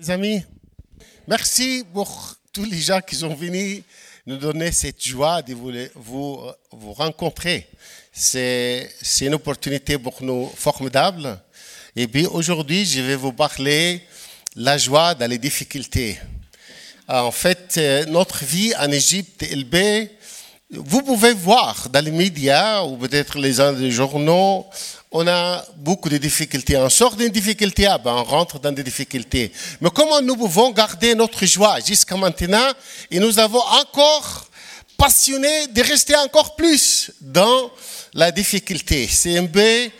Les amis, merci pour tous les gens qui sont venus nous donner cette joie de vous, vous, rencontrer. C'est une opportunité pour nous formidable. Et puis aujourd'hui, je vais vous parler la joie dans les difficultés. En fait, notre vie en Égypte vous pouvez voir dans les médias ou peut-être les journaux on a beaucoup de difficultés. On sort d'une difficulté, ah ben on rentre dans des difficultés. Mais comment nous pouvons garder notre joie jusqu'à maintenant et nous avons encore passionné de rester encore plus dans la difficulté? C'est un peu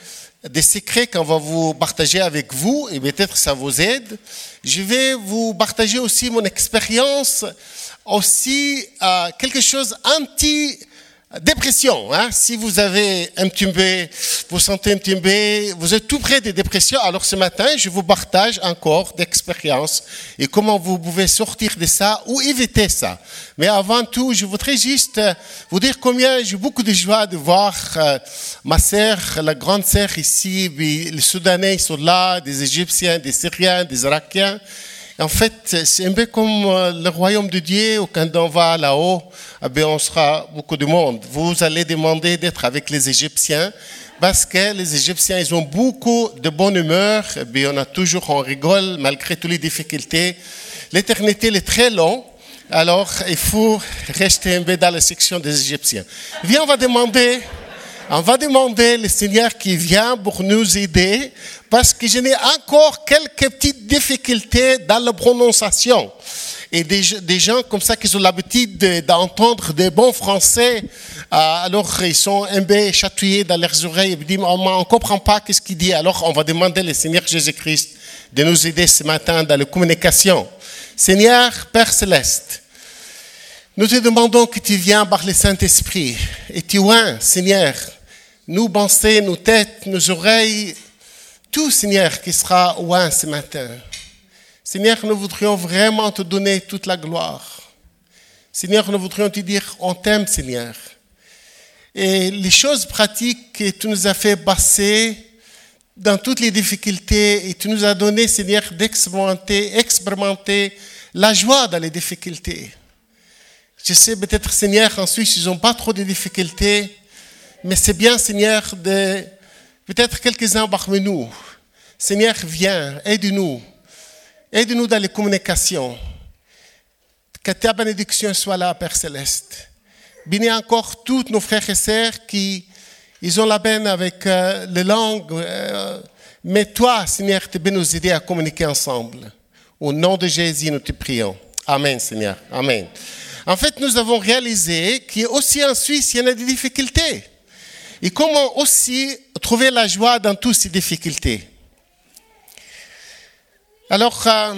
des secrets qu'on va vous partager avec vous et peut-être ça vous aide. Je vais vous partager aussi mon expérience, aussi euh, quelque chose anti Dépression, hein? si vous avez un petit vous sentez un petit vous êtes tout près des dépressions, alors ce matin, je vous partage encore d'expériences et comment vous pouvez sortir de ça ou éviter ça. Mais avant tout, je voudrais juste vous dire combien j'ai beaucoup de joie de voir euh, ma sœur, la grande sœur ici, les Soudanais sont là, des Égyptiens, des Syriens, des Irakiens. En fait, c'est un peu comme euh, le royaume de Dieu, où quand on va là-haut, eh on sera beaucoup de monde. Vous allez demander d'être avec les Égyptiens, parce que les Égyptiens, ils ont beaucoup de bonne humeur, et on a toujours, on rigole malgré toutes les difficultés. L'éternité est très longue, alors il faut rester un peu dans la section des Égyptiens. Viens, on va demander on va demander le Seigneur qui vient pour nous aider parce que je n'ai encore quelques petites difficultés dans la prononciation. Et des, gens comme ça qui ont l'habitude d'entendre des bons français, euh, alors ils sont un peu chatouillés dans leurs oreilles et disent, on ne comprend pas ce qu'il dit? Alors on va demander le Seigneur Jésus-Christ de nous aider ce matin dans la communication. Seigneur Père Céleste, nous te demandons que tu viennes par le Saint-Esprit et tu oins, Seigneur, nos pensées, nos têtes, nos oreilles, tout, Seigneur, qui sera oint ce matin. Seigneur, nous voudrions vraiment te donner toute la gloire. Seigneur, nous voudrions te dire, on t'aime, Seigneur. Et les choses pratiques que tu nous as fait passer dans toutes les difficultés et tu nous as donné, Seigneur, d'expérimenter, expérimenter la joie dans les difficultés. Je sais peut-être, Seigneur, en Suisse, ils n'ont pas trop de difficultés, mais c'est bien, Seigneur, de peut-être quelques-uns parmi nous. Seigneur, viens, aide-nous. Aide-nous dans les communications. Que ta bénédiction soit là, Père Céleste. Bénis encore tous nos frères et sœurs qui ils ont la peine avec euh, les langues. Euh, mais toi, Seigneur, tu peux nous aider à communiquer ensemble. Au nom de Jésus, nous te prions. Amen, Seigneur. Amen. En fait, nous avons réalisé qu'aussi en Suisse, il y en a des difficultés et comment aussi trouver la joie dans toutes ces difficultés. Alors, euh,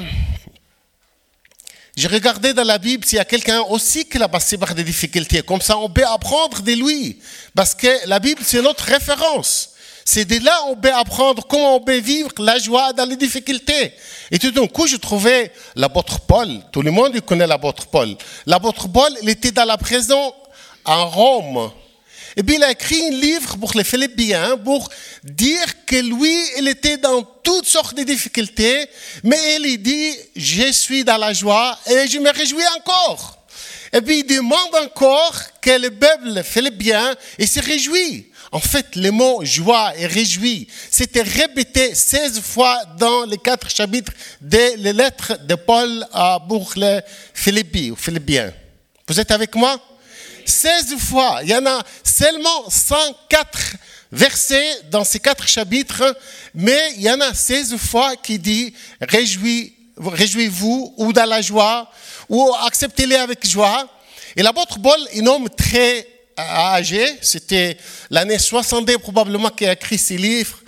j'ai regardé dans la Bible s'il y a quelqu'un aussi qui a passé par des difficultés. Comme ça, on peut apprendre de lui. Parce que la Bible, c'est notre référence. C'est de là on peut apprendre comment on peut vivre la joie dans les difficultés. Et tout d'un coup, je trouvais l'apôtre Paul. Tout le monde connaît l'apôtre Paul. L'apôtre Paul, il était dans la prison en Rome. Et puis il a écrit un livre pour les Philippiens pour dire que lui, il était dans toutes sortes de difficultés, mais il dit, je suis dans la joie et je me réjouis encore. Et puis il demande encore que le peuple philippien il se réjouit. En fait, le mot joie et réjouir, c'était répété 16 fois dans les quatre chapitres des lettres de Paul pour les Philippiens. Vous êtes avec moi? 16 fois. Il y en a seulement 104 versets dans ces quatre chapitres, mais il y en a 16 fois qui dit réjouis-vous ou dans la joie ou acceptez-les avec joie. Et l'apôtre Paul, un homme très âgé, c'était l'année 62 probablement qu'il a écrit ces livres,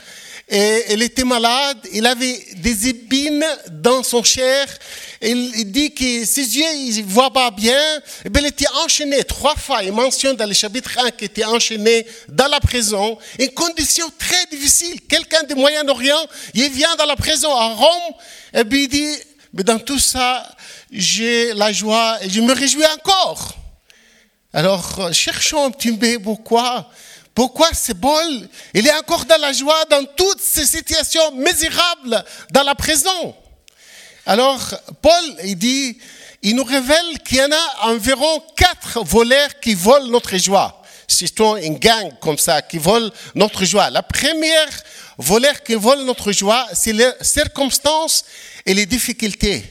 et était malade, il avait des épines dans son chair, il dit que ses yeux ne voient pas bien, et bien il était enchaîné trois fois, il mentionne dans le chapitre 1 qu'il était enchaîné dans la prison, une condition très difficile. Quelqu'un du Moyen-Orient, il vient dans la prison à Rome, et puis il dit, mais dans tout ça, j'ai la joie et je me réjouis encore. Alors, cherchons un petit peu pourquoi pourquoi ce bol, il est encore dans la joie dans toutes ces situations misérables dans la prison Alors, Paul, il dit, il nous révèle qu'il y en a environ quatre voleurs qui volent notre joie. C'est une gang comme ça qui vole notre joie. La première voleur qui vole notre joie, c'est les circonstances et les difficultés.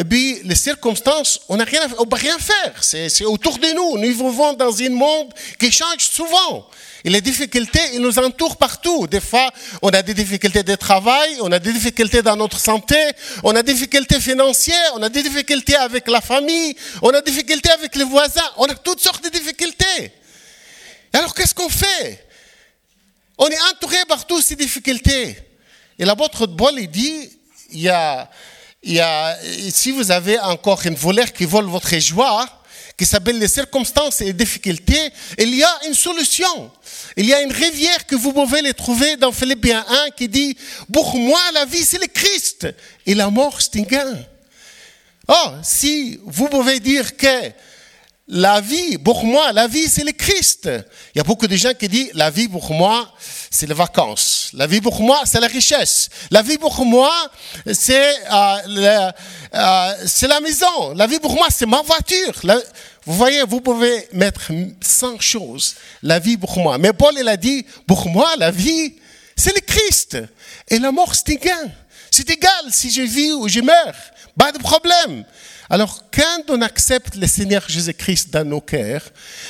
Et puis, les circonstances, on n'a rien, peut rien faire. C'est autour de nous. Nous vivons dans un monde qui change souvent. Et les difficultés, ils nous entourent partout. Des fois, on a des difficultés de travail, on a des difficultés dans notre santé, on a des difficultés financières, on a des difficultés avec la famille, on a des difficultés avec les voisins, on a toutes sortes de difficultés. alors, qu'est-ce qu'on fait? On est entouré par toutes ces difficultés. Et l'apôtre Paul, il dit, il y a, si vous avez encore une voleur qui vole votre joie, qui s'appelle les circonstances et les difficultés, il y a une solution. Il y a une rivière que vous pouvez les trouver dans Philippiens 1 qui dit, pour moi, la vie, c'est le Christ et la mort, c'est un gain. Oh, si vous pouvez dire que la vie, pour moi, la vie, c'est le Christ. Il y a beaucoup de gens qui disent, la vie, pour moi, c'est les vacances. La vie, pour moi, c'est la richesse. La vie, pour moi, c'est euh, euh, la maison. La vie, pour moi, c'est ma voiture. vous voyez, vous pouvez mettre 100 choses. La vie, pour moi. Mais Paul, il a dit, pour moi, la vie, c'est le Christ. Et la mort, c'est égal. C'est égal si je vis ou je meurs. Pas de problème. Alors, quand on accepte le Seigneur Jésus-Christ dans nos cœurs,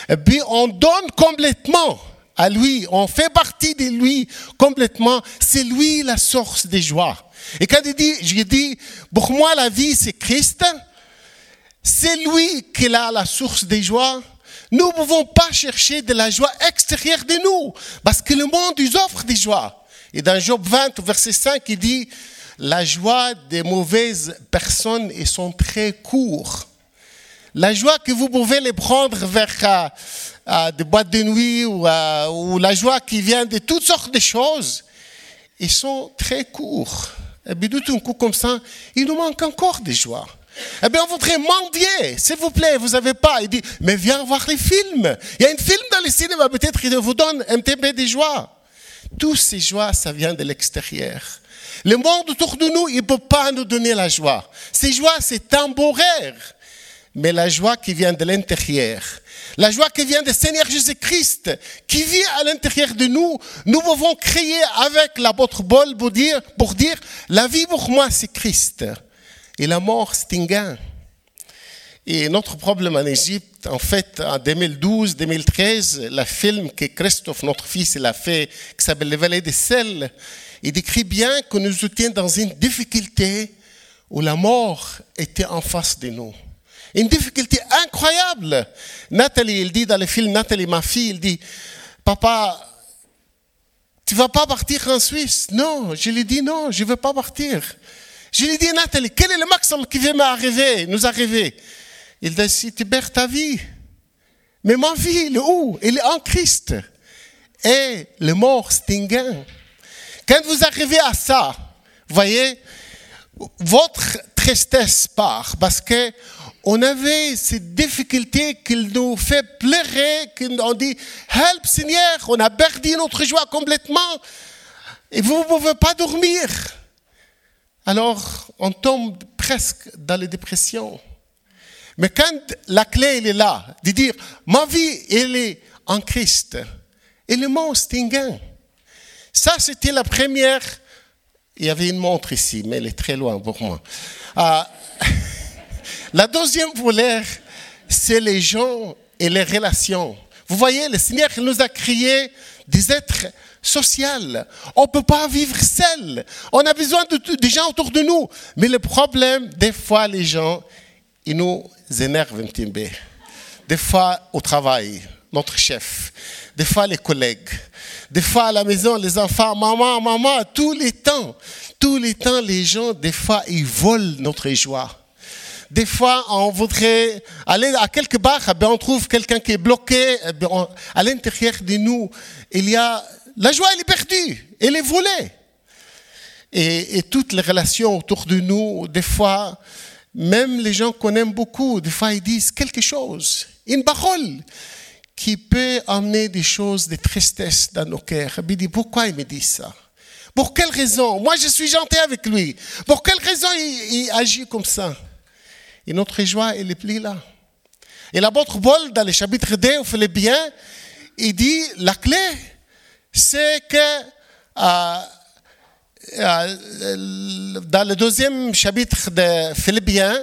eh bien, on donne complètement à lui, on fait partie de lui complètement. C'est lui la source des joies. Et quand il dit, je dis, pour moi la vie c'est Christ, c'est lui qui a la source des joies. Nous ne pouvons pas chercher de la joie extérieure de nous, parce que le monde nous offre des joies. Et dans Job 20, verset 5, il dit, la joie des mauvaises personnes, ils sont très courts. La joie que vous pouvez les prendre vers euh, euh, des boîtes de nuit ou, euh, ou, la joie qui vient de toutes sortes de choses, ils sont très courts. Et bien, tout un coup comme ça, il nous manque encore de joie. Eh bien, on voudrait mendier, s'il vous plaît, vous n'avez pas. Il dit, mais viens voir les films. Il y a un film dans le cinéma, peut-être qu'il vous donne un peu de joie. Toutes ces joies, ça vient de l'extérieur. Le monde autour de nous, il ne peut pas nous donner la joie. Ces joies, c'est temporaire. Mais la joie qui vient de l'intérieur, la joie qui vient du Seigneur Jésus-Christ, qui vit à l'intérieur de nous, nous pouvons créer avec l'apôtre Paul pour dire, pour dire, la vie pour moi, c'est Christ. Et la mort, c'est un gain. Et notre problème en Égypte, en fait, en 2012-2013, le film que Christophe, notre fils, il a fait, qui s'appelle Les Vallées des Sels, il décrit bien que nous étions dans une difficulté où la mort était en face de nous. Une difficulté incroyable. Nathalie, il dit dans le film, Nathalie, ma fille, il dit, papa, tu vas pas partir en Suisse. Non, je lui dis non, je veux pas partir. Je lui dis, Nathalie, quel est le maximum qui vient m'arriver, nous arriver? Il si tu perds ta vie. Mais ma vie, elle est où? Elle est en Christ. Et le mort, gain. Quand vous arrivez à ça, voyez, votre tristesse part parce que on avait cette difficulté qu'il nous fait pleurer, qu'on dit Help Seigneur, on a perdu notre joie complètement et vous ne pouvez pas dormir. Alors on tombe presque dans les dépressions. Mais quand la clé elle est là, de dire ma vie elle est en Christ, et le monde c'est un gain. Ça, c'était la première. Il y avait une montre ici, mais elle est très loin pour moi. Ah, la deuxième voleur, c'est les gens et les relations. Vous voyez, le Seigneur nous a créé des êtres sociaux. On ne peut pas vivre seul. On a besoin de, des gens autour de nous. Mais le problème, des fois, les gens, ils nous énervent un petit peu. Des fois, au travail, notre chef. Des fois, les collègues des fois à la maison, les enfants, maman, maman, tous les temps, tous les temps, les gens, des fois, ils volent notre joie. Des fois, on voudrait aller à quelque part, eh on trouve quelqu'un qui est bloqué. Eh à l'intérieur de nous, il y a la joie, elle est perdue, elle est volée. Et, toutes les relations autour de nous, des fois, même les gens qu'on aime beaucoup, des fois ils disent quelque chose, une parole qui peut amener des choses de tristesse dans nos cœurs. Il dit, pourquoi il me dit ça? Pour quelle raison? Moi, je suis gentil avec lui. Pour quelle raison il, agit comme ça? Et notre joie, elle est plus là. Et l'apôtre Paul, dans le chapitre 2 au Philippiens, il dit la clé, c'est que euh, dans le deuxième chapitre de Philippiens,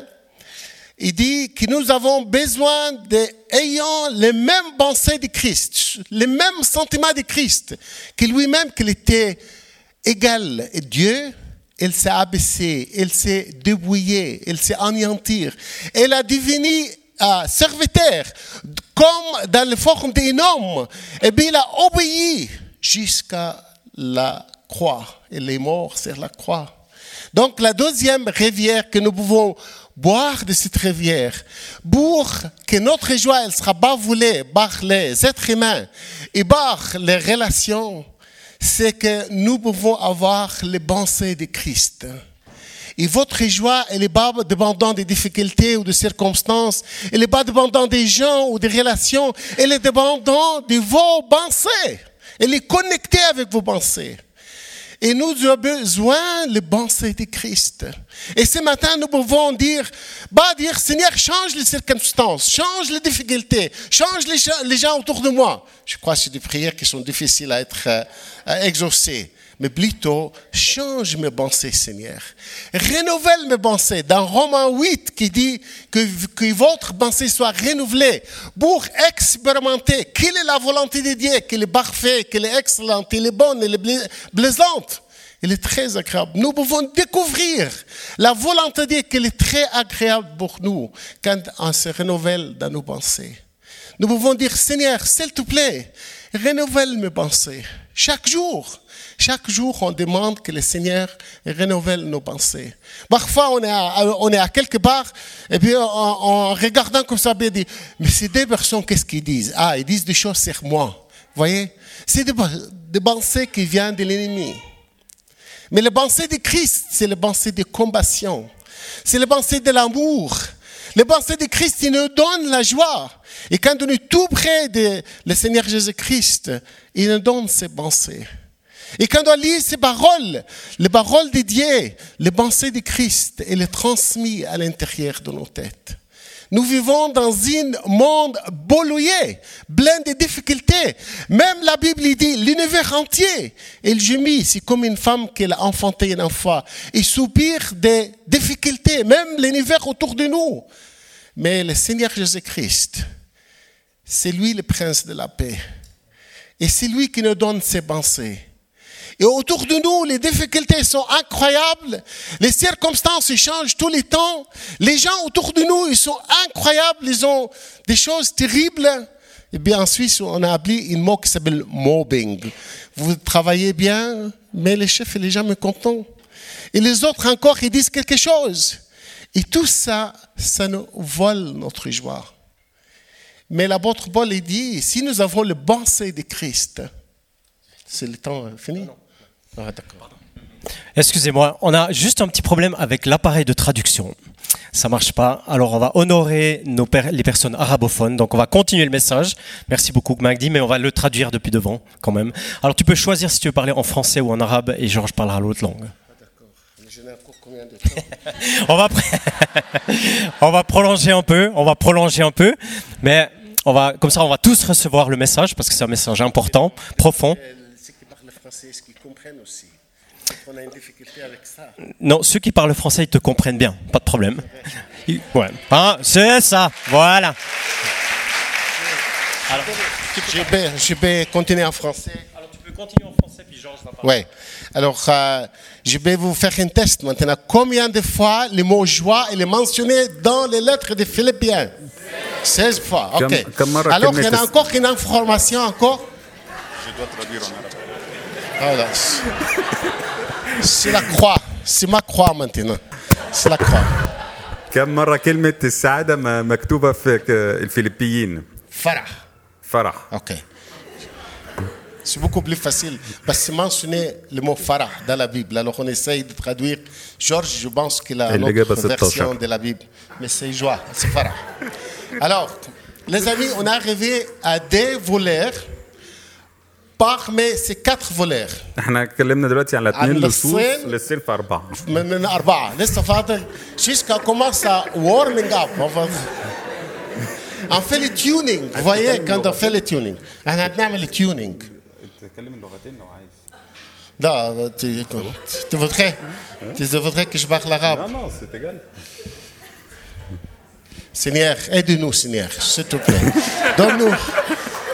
il dit que nous avons besoin d'ayant les mêmes pensées de Christ, les mêmes sentiments de Christ, que lui-même, qu'il était égal à Dieu, il s'est abaissé, il s'est débrouillé, il s'est anéantir. Il a devenu euh, serviteur, comme dans le forme d'un homme. Et bien, il a obéi jusqu'à la croix. Il est mort sur la croix. Donc, la deuxième rivière que nous pouvons boire de cette rivière pour que notre joie elle sera pas volée par les êtres humains et par les relations, c'est que nous pouvons avoir les pensées de Christ. Et votre joie, elle n'est pas dépendante des difficultés ou des circonstances. Elle n'est pas dépendante des gens ou des relations. Elle est dépendante de vos pensées. Elle est connectée avec vos pensées. Et nous avons besoin de pensées de Christ. Et ce matin, nous pouvons dire, bah, dire, Seigneur, change les circonstances, change les difficultés, change les gens autour de moi. Je crois que c'est des prières qui sont difficiles à être euh, exaucées mais plutôt change mes pensées, Seigneur. Renouvelle mes pensées. Dans Romains 8, qui dit que, que votre pensée soit renouvelée pour expérimenter quelle est la volonté de Dieu, qu'elle est parfaite, qu'elle est excellente, qu'elle est bonne, qu'elle est plaisante. Elle est très agréable. Nous pouvons découvrir la volonté de Dieu qu'elle est très agréable pour nous quand on se renouvelle dans nos pensées. Nous pouvons dire, Seigneur, s'il te plaît, renouvelle mes pensées chaque jour. Chaque jour, on demande que le Seigneur renouvelle nos pensées. Parfois, on est à, on est à quelque part, et puis en, regardant comme ça, on dit, mais ces deux personnes, qu'est-ce qu'ils disent? Ah, ils disent des choses sur moi. Vous voyez? C'est des, des, pensées qui viennent de l'ennemi. Mais les pensées de Christ, c'est les pensées de compassion. C'est les pensées de l'amour. Les pensées de Christ, ils nous donnent la joie. Et quand on est tout près de le Seigneur Jésus-Christ, il nous donne ses pensées. Et quand on lit ces paroles, les paroles de Dieu, les pensées de Christ, elles sont transmises à l'intérieur de nos têtes. Nous vivons dans un monde boulouillé, plein de difficultés. Même la Bible dit, l'univers entier, elle gémit, c'est comme une femme qui a enfanté un enfant. Il soupire des difficultés, même l'univers autour de nous. Mais le Seigneur Jésus-Christ, c'est lui le prince de la paix. Et c'est lui qui nous donne ses pensées. Et autour de nous, les difficultés sont incroyables. Les circonstances changent tous les temps. Les gens autour de nous, ils sont incroyables. Ils ont des choses terribles. Et bien en Suisse, on a appelé un mot qui s'appelle mobbing. Vous travaillez bien, mais le chef, il n'est jamais content. Et les autres encore, ils disent quelque chose. Et tout ça, ça nous vole notre joie. Mais l'apôtre Paul dit, si nous avons le pensée de Christ, c'est le temps fini. Ah, Excusez-moi, on a juste un petit problème avec l'appareil de traduction. Ça marche pas. Alors on va honorer nos les personnes arabophones. Donc on va continuer le message. Merci beaucoup Magdi, mais on va le traduire depuis devant quand même. Alors tu peux choisir si tu veux parler en français ou en arabe et Georges parlera l'autre langue. on va on va prolonger un peu, on va prolonger un peu, mais on va comme ça on va tous recevoir le message parce que c'est un message important, profond aussi. On a une difficulté avec ça. Non, ceux qui parlent français, ils te comprennent bien, pas de problème. Ouais. Ah, c'est ça, voilà. Alors, je, vais, je vais continuer en français. Alors tu peux continuer en français, puis Georges va parler. Oui. Alors, euh, je vais vous faire un test maintenant. Combien de fois le mot joie est mentionné dans les lettres des Philippiens? 16 fois. OK. Alors, il y a encore une information encore? Je dois traduire en arabe. Voilà. C'est la croix. C'est ma croix maintenant. C'est la croix. كم مرة كلمة السعادة مكتوبة في الفلبيين؟ فرح. فرح. Ok. C'est beaucoup plus facile parce que c'est mentionné le mot farah dans la Bible. Alors on essaye de traduire. Georges, je pense qu'il a une autre version de la Bible. Mais c'est joie, c'est farah. Alors, les amis, on est arrivé à des voleurs parmi ces quatre voleurs. احنا اتكلمنا دلوقتي على اثنين على لصوص الصين. للصين في اربعه من, من أربعة لسه فاضل jusqu'à commence à warming up on va on fait le tuning vous voyez quand on fait le tuning احنا هنعمل le tuning تتكلم اللغتين لو عايز لا tu, tu voudrais tu voudrais que je parle arabe لا نو سيت égal. Seigneur aide-nous Seigneur s'il te plaît donne-nous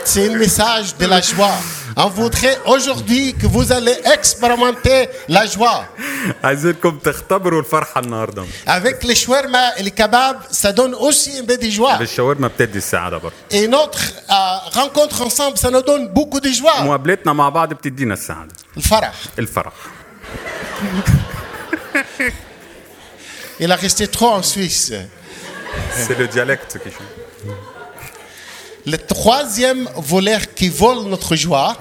c'est un message de la joie on voudrait aujourd'hui que vous allez expérimenter la joie عايزينكم تختبروا الفرحه النهارده avec les shawarma et les kebabs ça donne aussi un peu de joie بالشاورما بتدي السعاده برضه Et notre euh, rencontre ensemble, ça nous donne beaucoup de joie. مقابلتنا مع بعض بتدينا السعاده الفرح. الفرح Il a resté trop en Suisse. سي لو ديالكت كي شو Le troisième voleur qui vole notre joie,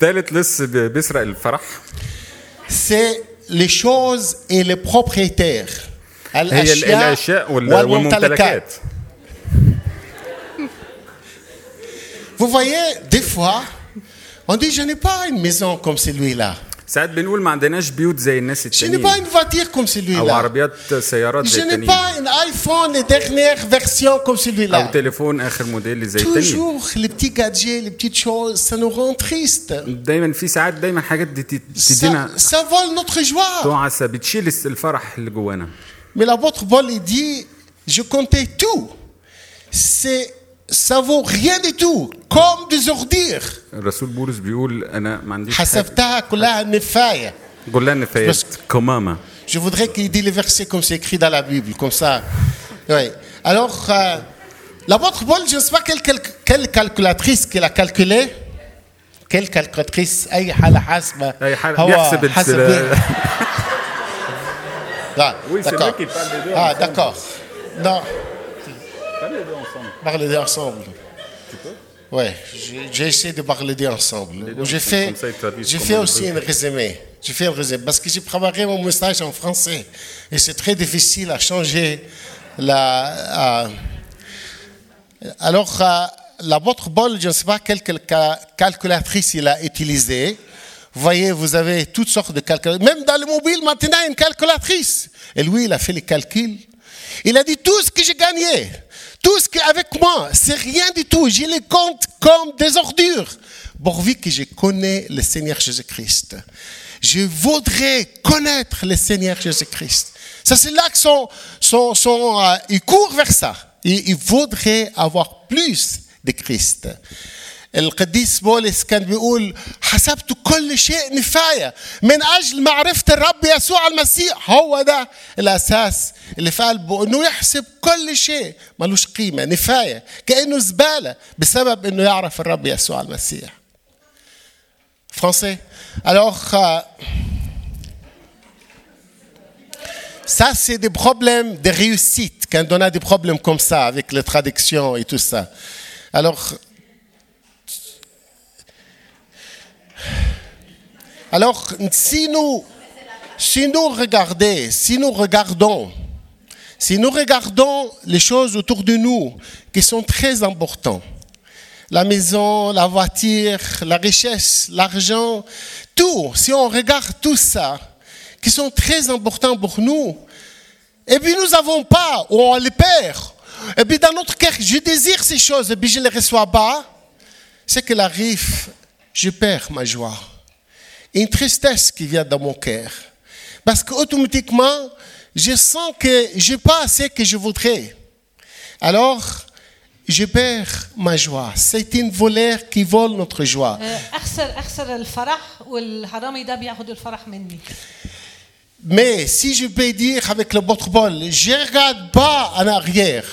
ثالث لص ب- بيسرق الفرح c'est les choses et les propriétaires. هي ال- الأشياء الاشياء وال- والممتلكات. والممتلكات Vous voyez, des fois, on dit, je n'ai pas une maison comme celui-là. ساعات بنقول ما عندناش بيوت زي الناس التانيين. أو عربيات سيارات زي التانيين. أو تليفون آخر موديل زي التانيين. دايما في ساعات دايما حاجات تدينا. سا تعسى بتشيل الفرح اللي جوانا. مي لابوتر بول دي جو كونتي تو. سي ça vaut rien du tout, comme des ordures. الرسول بولس بيقول انا ما عنديش حاجة. حسبتها كلها نفاية. قول لنا نفايات بس- كمامة Je voudrais qu'il dise les versets comme c'est écrit dans la Bible, comme ça. Oui. Alors, euh, l'apôtre Paul, je ne sais pas quelle, quelle, quelle calculatrice qu'il a calculé. Quelle calculatrice أي حالة حاسبة أي حالة هو بيحسب حسب ال- Ah, Oui, c'est d'accord. vrai qu'il parle des deux Ah, ensemble. d'accord. Non, parler deux ensemble. Ouais, j'ai- j'ai essayé de parler ensemble. J'ai ensemble, fait, j'ai fait aussi un résumé. J'ai fait un résumé parce que j'ai préparé mon message en français et c'est très difficile à changer la. à- alors, l'apôtre Paul, je ne sais pas quelle calculatrice il a utilisée. Vous voyez, vous avez toutes sortes de calculatrices. Même dans le mobile, maintenant, il y a une calculatrice. Et lui, il a fait les calculs. Il a dit tout ce que j'ai gagné, tout ce qui est avec moi, c'est rien du tout. Je les compte comme des ordures. Pourvu que je connais le Seigneur Jésus-Christ. Je voudrais connaître le Seigneur Jésus-Christ. Ça, c'est là que son, son, son, euh, il court vers ça. Il, il voudrait avoir plus de Christ. القديس بولس كان بيقول حسبت كل شيء نفاية من أجل معرفة الرب يسوع المسيح هو ده الأساس اللي في قلبه إنه يحسب كل شيء ملوش قيمة نفاية كأنه زبالة بسبب إنه يعرف الرب يسوع المسيح. Alors, euh, ça, c'est des problèmes de réussite, quand on a des problèmes comme ça, avec les traductions et tout ça. Alors, alors si nous, si nous regardons, si nous regardons, si nous regardons les choses autour de nous qui sont très importantes, la maison, la voiture, la richesse, l'argent, tout, si on regarde tout ça, qui sont très importants pour nous, et puis nous n'avons pas, ou on les perd, et puis dans notre cœur, je désire ces choses, et puis je ne les reçois pas, c'est qu'il arrive, je perds ma joie. Une tristesse qui vient dans mon cœur. Parce qu'automatiquement, je sens que je n'ai pas assez que je voudrais. Alors, je perds ma joie. C'est une voleur qui vole notre joie. Mais si je peux dire avec le votre bol, je ne regarde pas en arrière.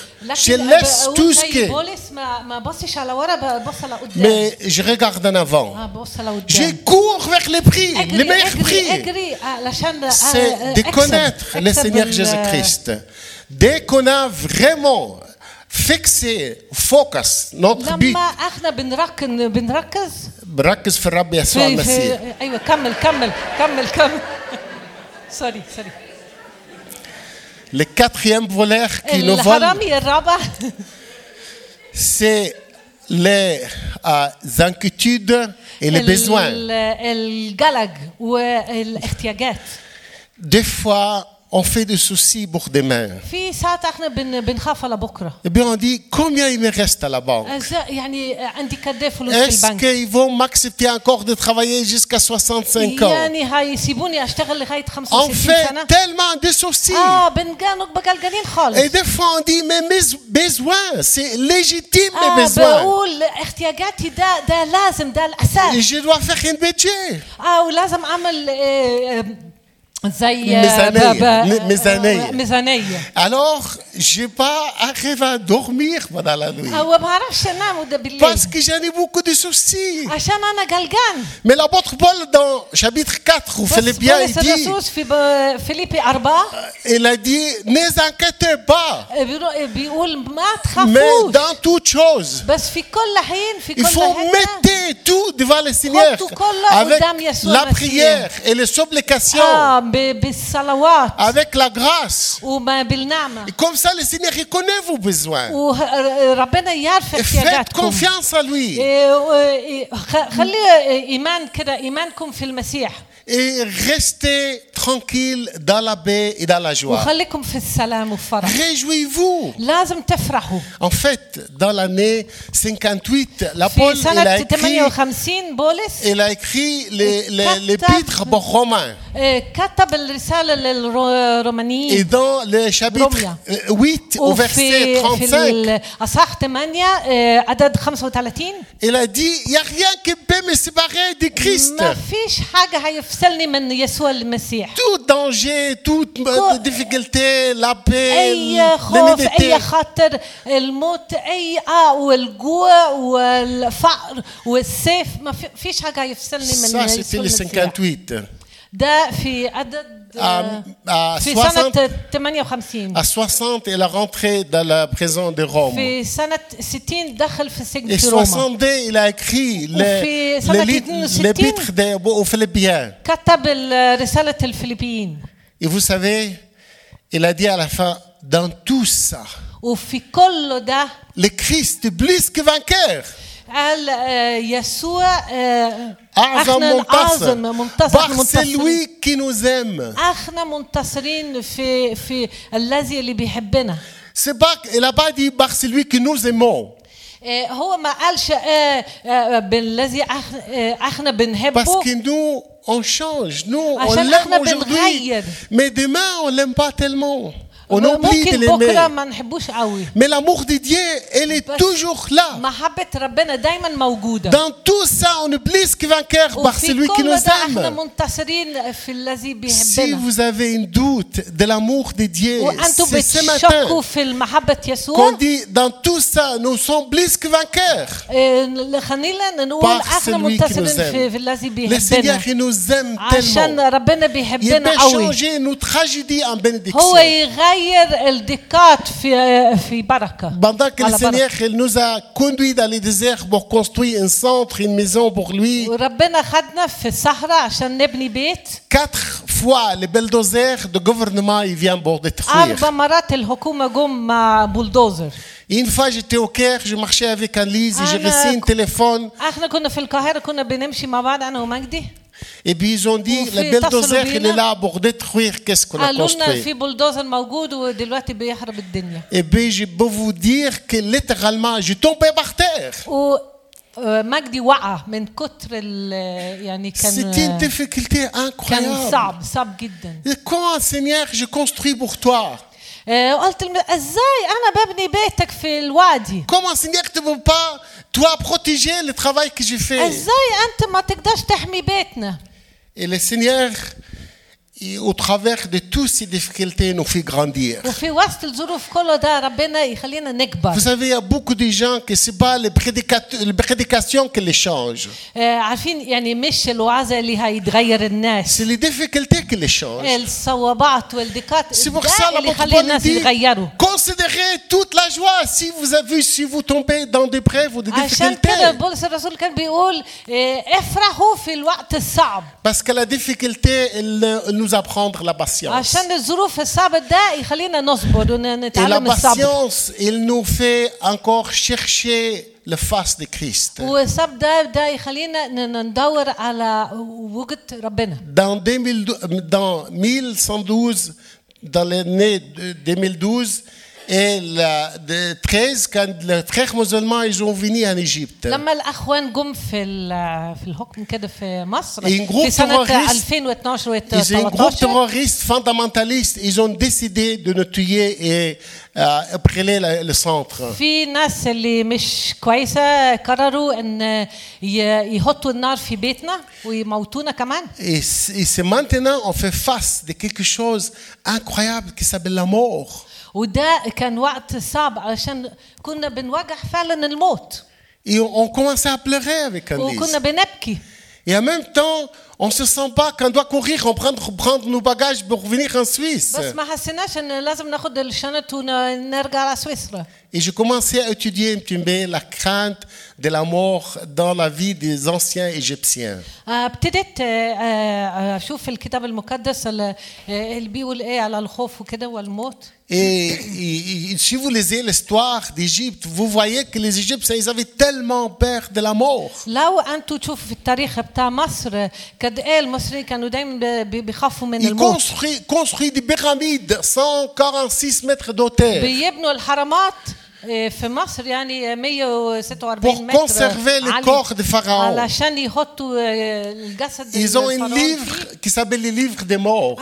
Je لكن laisse بقول tout ce زي que... بولس ما ما بصش على ورا ببص على قدام Mais je regarde en avant. اه ببص على Je قدام cours vers les prix, les اجري meilleurs اجري prix. اجري علشان C'est de connaître le Seigneur Jésus-Christ. Dès qu'on a vraiment fixé, focus, notre but, لما احنا بنركن بنركز بركز في الرب يسوع في, المسيح. في ايوه كمل كمل كمل كمل سوري سوري Le quatrième voleur qui nous vole, الحرامي الرابع c'est les euh, inquiétudes et les besoins. ال- القلق والاحتياجات Des fois, on fait des soucis pour demain. Et eh bien on dit combien il me reste à la banque? Est-ce qu'ils vont m'accepter encore de travailler jusqu'à 65 ans? On fait tellement de soucis. Et des fois on dit mais mes besoins, c'est légitime mes besoins. Et je dois faire un budget. Mes années. Mes années. Alors, je n'ai pas arrivé à dormir pendant la nuit. Parce que j'avais beaucoup de soucis. Mais l'apôtre Paul, dans chapitre 4, aux Philippiens, il dit, euh, il a dit, ne vous inquiétez pas. Mais dans toute chose, il faut mettre tout devant le Seigneur avec la prière et les supplications avec la grâce. Et comme ça, le Seigneur reconnaît vos besoins. Et faites confiance à lui et restez tranquille dans la paix et dans la joie. Réjouis-vous. En fait, dans l'année 58, l'apôtre a écrit, il a écrit l'épître aux Romains. Et dans le chapitre 8 au verset 35, il a dit, il n'y a rien qui peut me séparer de Christ. يسلني من يسوع المسيح. Tout danger toute difficulté la paix أي خوف أي خطر الموت أي آه والجوع والفقر والسيف. ما فيش حاجة يفصلني من يسوع المسيح. ده في عدد à, à, 60, à 60, elle est rentrée dans la prison de Rome. Et 62, il a écrit l'épître les, aux Philippiens. Et vous savez, il a dit à la fin, dans tout ça, le Christ est plus que vainqueur. قال آه، يسوع آه، أعظم منتصر. اعظم منتصر منتصرين إحنا منتصرين في في الذي اللي بيحبنا. سي با لا با دي بار سيلوي هو ما قالش آه، بالذي إحنا بنحبه. باسكو نو اون شانج نو اون لام اوجوردي مي ديما اون لام با تيلمون On oublie de l'aimer. Mais l'amour de Dieu, elle est toujours là. Dans tout ça, on oublie ce qui vainqueur par celui qui nous aime. Si vous avez un doute de l'amour de Dieu, c'est ce matin qu'on dit dans tout ça, nous sommes plus que vainqueurs. Par celui qui nous aime. Le Seigneur, il nous aime tellement. Il peut changer nos tragédies en bénédiction. يغير الدقات في في بركة Pendant que le على Seigneur بركة. il nous a conduits dans les déserts pour construire un centre, une maison pour lui, وربنا خدنا في الصحراء عشان نبني بيت quatre fois les bulldozers de gouvernement ils viennent pour détruire. أربع مرات الحكومة جم مع بولدوزر Une fois j'étais au Caire, je marchais avec Annelise et j'ai أنا reçu un téléphone احنا كنا في القاهرة كنا بنمشي مع بعض أنا ومجدي et puis ils ont dit وفي le bulldozer اتصلوا il est بينا. là pour détruire qu'est-ce qu'on a قالوا لنا construit. في بولدوزر موجود ودلوقتي بيحرب الدنيا Et puis je peux vous dire que littéralement je tombais par terre. ومجدي وقع من كتر ال يعني C'était une كان difficulté كان incroyable. صعب صعب جدا Et comment Seigneur je construis pour toi آه، قلت لهم ازاي انا ببني بيتك في الوادي Comment Seigneur tu ne peux pas toi protéger le travail que j'ai fait ازاي انت ما تقدرش تحمي بيتنا Et le Seigneur et au travers de toutes ces difficultés, nous fait grandir. Vous savez, il y a beaucoup de gens qui ce n'est pas les, prédications qui les changent. C'est les difficultés qui les changent. C'est pour ça que nous considérez toute la joie si vous avez, si vous tombez dans des ou des difficultés. Parce que la difficulté, elle nous nous apprendre la patience. Et la patience, il nous fait encore chercher le face de Christ. Dans, 2000, euh, dans 1112, dans l'année 2012, et la, de 13, quand les frères musulmans ils ont venu en Égypte. لما الاخوان جم في ال- في الحكم كده في مصر إيه، جروب في سنه terroriste. 2012 و Ils ont un groupe 13 terroriste fondamentaliste. Ils ont décidé de nous tuer et euh, brûler le, le centre. في ناس اللي مش كويسه قرروا ان ي- يحطوا النار في بيتنا ويموتونا كمان Et c- et c'est maintenant on fait face de quelque chose incroyable qui s'appelle la mort. وده كان وقت صعب علشان كنا بنواجه فعلا الموت Et on, on commençait à pleurer avec وكنا Candice. بنبكي Et en même temps, on se sent pas qu'on doit courir, on prendre, prendre nos bagages pour revenir en Suisse. بس ما حسيناش ان لازم ناخد الشنط ونرجع على سويسرا Et je commençais à étudier un petit peu la crainte de la mort dans la vie des anciens Égyptiens. آه، ابتديت آه، آه، اشوف الكتاب المقدس اللي آه، اللي بيقول ايه على الخوف وكده والموت Et, et- et si vous lisez l'histoire d'Égypte, vous voyez que les Égyptiens, ils avaient tellement peur de la mort. لو انتوا تشوفوا في التاريخ بتاع مصر قد ايه المصريين كانوا دايما بي- بيخافوا من Ils الموت construisent, construisent des pyramides, 146 mètres d'auteur, pour conserver le corps de Pharaon. Ils ont un livre qui s'appelle le livre des morts.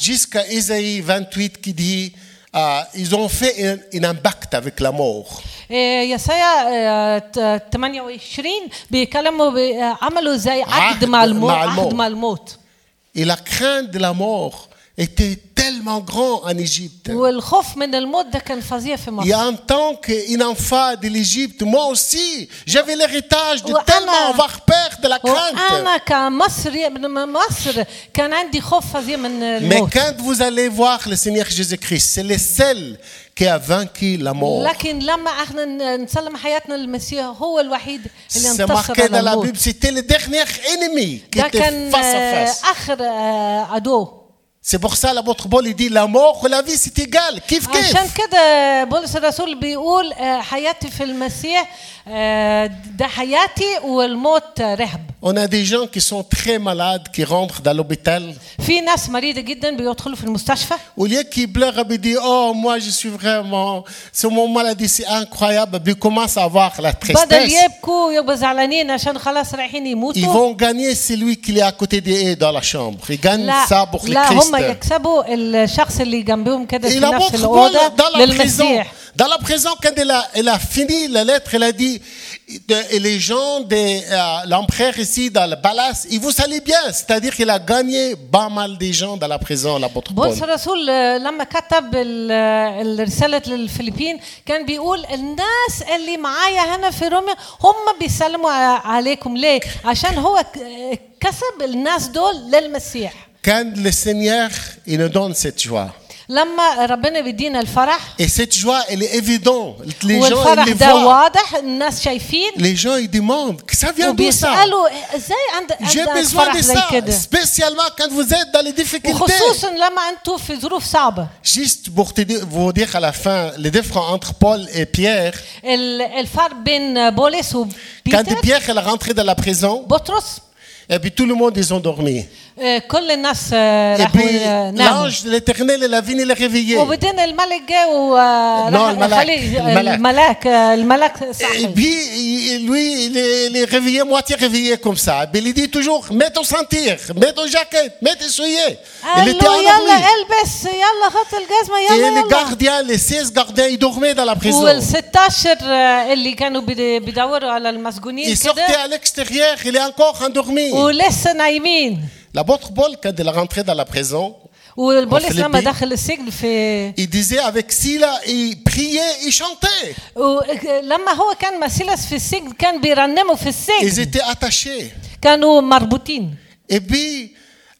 Jusqu'à Isaïe 28 qui dit euh, ils ont fait un, un, impact avec la mort. Et la crainte de la mort était tellement grand en Égypte. Et en tant qu'enfant de l'Égypte, moi aussi, j'avais l'héritage de tellement avoir peur de la crainte. Mais quand vous allez voir le Seigneur Jésus-Christ, c'est le seul qui a vaincu la mort. C'est marqué dans la Bible, c'était le dernier ennemi qui était face à face. اخر آه، عدو C'est pour ça l'apôtre Paul il dit la mort ou la vie c'est égal. Kif kif. عشان كده بولس الرسول بيقول آه، حياتي في المسيح آه، ده حياتي والموت رهب On a des gens qui sont très malades, qui rentrent dans l'hôpital. في ناس مريضة جدا بيدخلوا في المستشفى Au lieu qu'ils pleurent, ils disent Oh, moi je suis vraiment. C'est mon maladie, c'est incroyable. Puis ils commencent à avoir la بدل tristesse. يبكوا يبقوا زعلانين عشان خلاص رايحين Ils يموتوا vont gagner celui qui est à côté d'eux dans la chambre. Ils gagnent لا ça pour le لا Christ. هم يكسبوا الشخص اللي جنبهم كده في نفس الأوضة للمسيح dans la prison, quand elle a, elle a fini la lettre, elle a dit de- et les gens de euh, l'empereur ici dans le palace, ils vous saluent bien. C'est-à-dire qu'il a gagné pas mal de gens dans la prison, l'apôtre Paul. بولس الرسول آه، لما كتب ال- آه، الرسالة للفلبين كان بيقول الناس اللي معايا هنا في روميا هم بيسلموا ع- عليكم ليه؟ عشان هو ك- كسب الناس دول للمسيح Quand le Seigneur, il nous donne cette joie. لما ربنا بيدينا الفرح Et cette joie, elle est évidente. Les gens, ils والفرح les ده voient. واضح الناس شايفين Les gens, ils demandent, que ça vient d'où ça وبيسألوا ازاي عند J'ai عندك besoin فرح de زي ça, كده spécialement quand vous êtes dans les difficultés. وخصوصا لما انتوا في ظروف صعبة Juste pour te dire, vous dire à la fin, les différences entre Paul et Pierre, ال- الفرق بين بولس quand وبيتر Pierre elle est rentré dans la prison, بطرس et puis tout le monde, ils ont dormi. Et puis l'ange de l'Éternel est la vigne et l'a réveillé. Le malak. Et puis lui, il est réveillé, moitié réveillé comme ça. Il dit toujours, mets ton sentir, mets ton jaquette, mets tes souliers. Et les gardiens, les 16 gardiens, ils dormaient dans la prison. Ils sortaient à l'extérieur, il est encore endormi. ولسه نايمين L'apôtre Paul, quand il est rentré dans la prison, والبوليس وفيليبي. لما دخل السجن في il disait avec Sila, il priait, il chantait. ولما هو كان مسيلس في السجن كان بيرنموا في Ils السجن étaient attachés. كانوا مربوطين Et puis,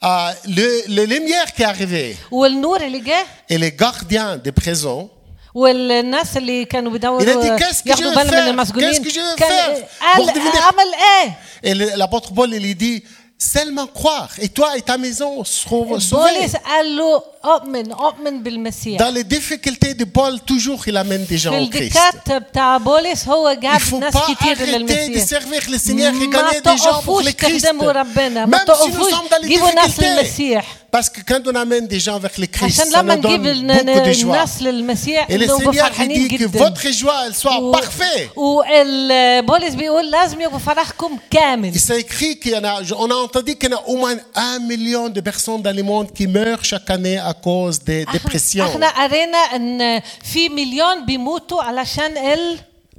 euh, le, le lumière qui est arrivé, والنور اللي جه et les gardiens des prisons, والناس اللي كانوا Il a بيدوروا dit, qu'est-ce que ياخدوا je vais بالهم من faire? المسجونين Qu'est-ce que je vais كان faire? قال pour devenir- عمل ايه Et le- l'apôtre Paul, il lui dit, Seulement croire. Et toi et ta maison seront sauvés. Dans les difficultés de Paul, toujours il amène des gens au Christ. Il ne faut pas arrêter de servir le Seigneur et gagner des gens pour le Christ. Si dans les difficultés. Parce que quand on amène des gens vers le Christ, ça leur donne beaucoup de joie. Et le Seigneur dit que votre joie, elle soit parfaite. Il s'est écrit qu'on a, a entendu qu'il y en a au moins un million de personnes dans le monde qui meurent chaque année à cause des dépressions.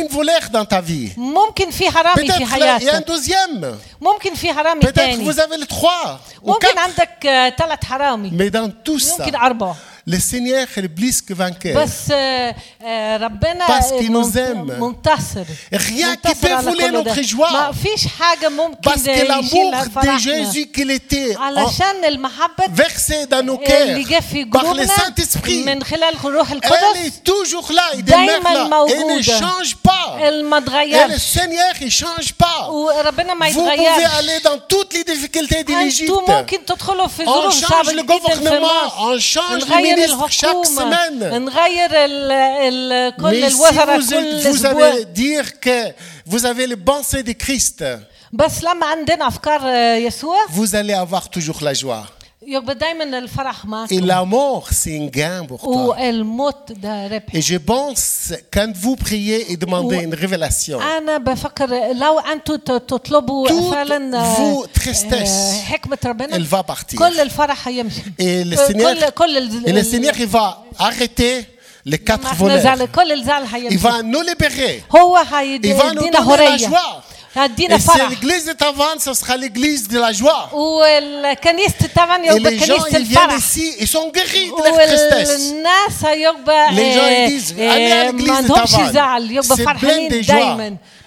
il y en a مني une voleur dans ta vie. ممكن في حرامي في Peut-être il y a un حياتك deuxième. ممكن في حرامي Peut-être تاني vous avez les trois ou ممكن quatre. عندك ثلاث حرامي Mais dans tout ça, ممكن أربعة le Seigneur est plus que vainqueur. Parce qu'il nous aime. Rien qui peut voler notre joie. Parce que l'amour de Jésus qu'il était versé dans nos cœurs par le Saint-Esprit, elle est toujours là, il demeure là. Elle ne change pas. Et le Seigneur ne change pas. Vous pouvez aller dans toutes les difficultés de l'Égypte. On change le gouvernement, on change chaque semaine. Mais si vous, vous allez dire que vous avez les pensées de Christ, vous allez avoir toujours la joie. يبقى دايما الفرح Et معكم la mort, c'est un gain pour toi. والموت ده ربح Et je pense, quand vous priez et demandez و- une révélation, انا بفكر لو انتوا ت- تطلبوا Toute فعلا آه، vous tristesse, آه، حكمة ربنا elle va partir. كل الفرح هيمشي Et le كل Seigneur, كل ال- et le Seigneur, il va arrêter les لما quatre احنا زعل voleurs. كل الزعل Il هيمشي va nous libérer. هو Il va nous هيدينا donner la هرية joie. Et si l'église de Tavan, ce sera l'église de la joie. Et les gens, ils viennent ici, ils sont guéris de leur tristesse. Les gens, ils disent, allez à l'église de C'est plein de joie.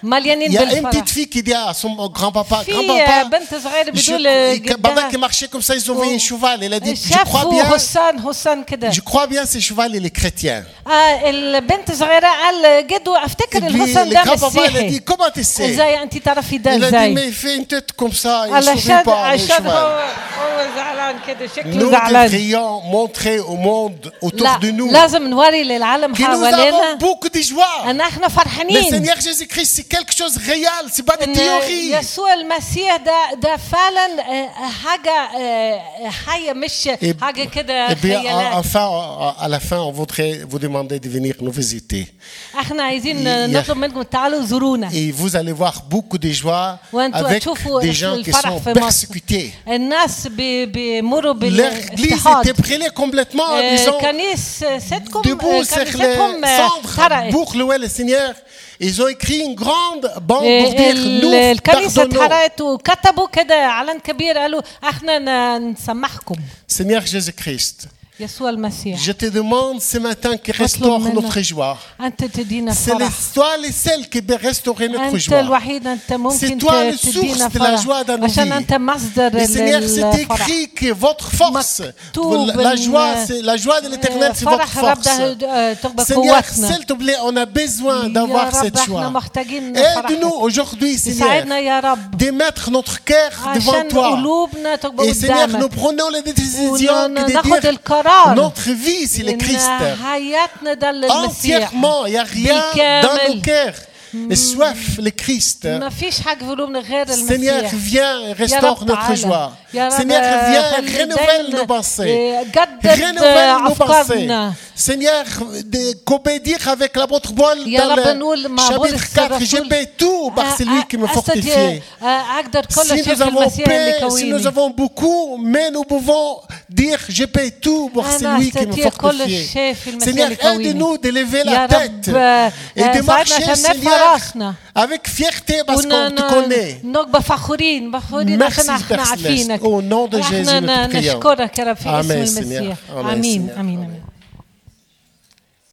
دايما مليانين Il y a une بالفرح petite fille qui dit à son grand-papa, في grand-papa, بنت صغيرة je- بتقول il- pendant لجدها qu'il marchait comme ça, ils ont vu un cheval. Elle a dit, je crois شافوا bien, حسان حسان كده je crois bien ce cheval, il est chrétien. آه البنت صغيرة قال جدو Et افتكر puis, الحسن le ده grand-papa, il a dit, مسيحي comment tu sais ازاي انت تعرفي ده Il a dit, ازاي mais il fait une tête comme ça, il ne علشان sourit pas, le عشان هو cheval. هو زعلان كده شكله Nous زعلان devrions montrer au monde autour لا de nous لازم نوري للعالم que nous avons حوالينا beaucoup de joie. ان احنا Le فرحانين Seigneur Jésus-Christ, c'est quelque chose de réel, c'est pas des ان théories. يسوع المسيح ده ده فعلا آه، حاجه آه، حيه مش Et- حاجه كده Eh bien, خيالات enfin, à la fin, on voudrait vous demander de venir nous visiter. احنا عايزين ي- نطلب منكم تعالوا زورونا Et vous allez voir beaucoup de joie وانتوا avec هتشوفوا des gens qui الفرح sont في مصر persécutés. الناس بي- بيمروا Leur église بالاضطهاد était brûlée complètement en آه، disant كنيستكم debout آه، sur les كنيستكم آه، cendres اتحرقت pour louer le Seigneur. Ils ont écrit une grande بوند بوند إيه، الكنيسة اتحرقت وكتبوا كده اعلان كبير قالوا إحنا نسمحكم. سينيور جيسو كريست Je te demande ce matin qu'il restaure notre joie. C'est toi et celle qui peut restaurer notre joie. C'est toi le source de la joie dans nos vies. Seigneur, c'est écrit que votre force, la joie, la joie de l'éternel, c'est votre force. Seigneur, s'il te plaît, on a besoin d'avoir cette joie. Aide-nous aujourd'hui, Seigneur, de mettre notre cœur devant toi. Et Seigneur, nous prenons les décisions de dire notre vie, c'est le Christ. Entièrement, il n'y a rien dans nos cœurs. Et soif le Christ. Seigneur, viens et restaure notre joie. Seigneur, viens et renouvelle nos pensées. Renouvelle nos pensées. Seigneur, de avec l'apôtre Paul dans le chapitre 4, je paie tout par celui qui me fortifie. Si nous avons paix, si nous avons beaucoup, mais nous pouvons dire je paie tout par celui qui me fortifie. Seigneur, aide-nous de lever la tête et de marcher, Seigneur, avec fierté parce qu'on te connaît. Merci Père Au nom de Jésus, nous. Amen, Seigneur. Amen, Amen.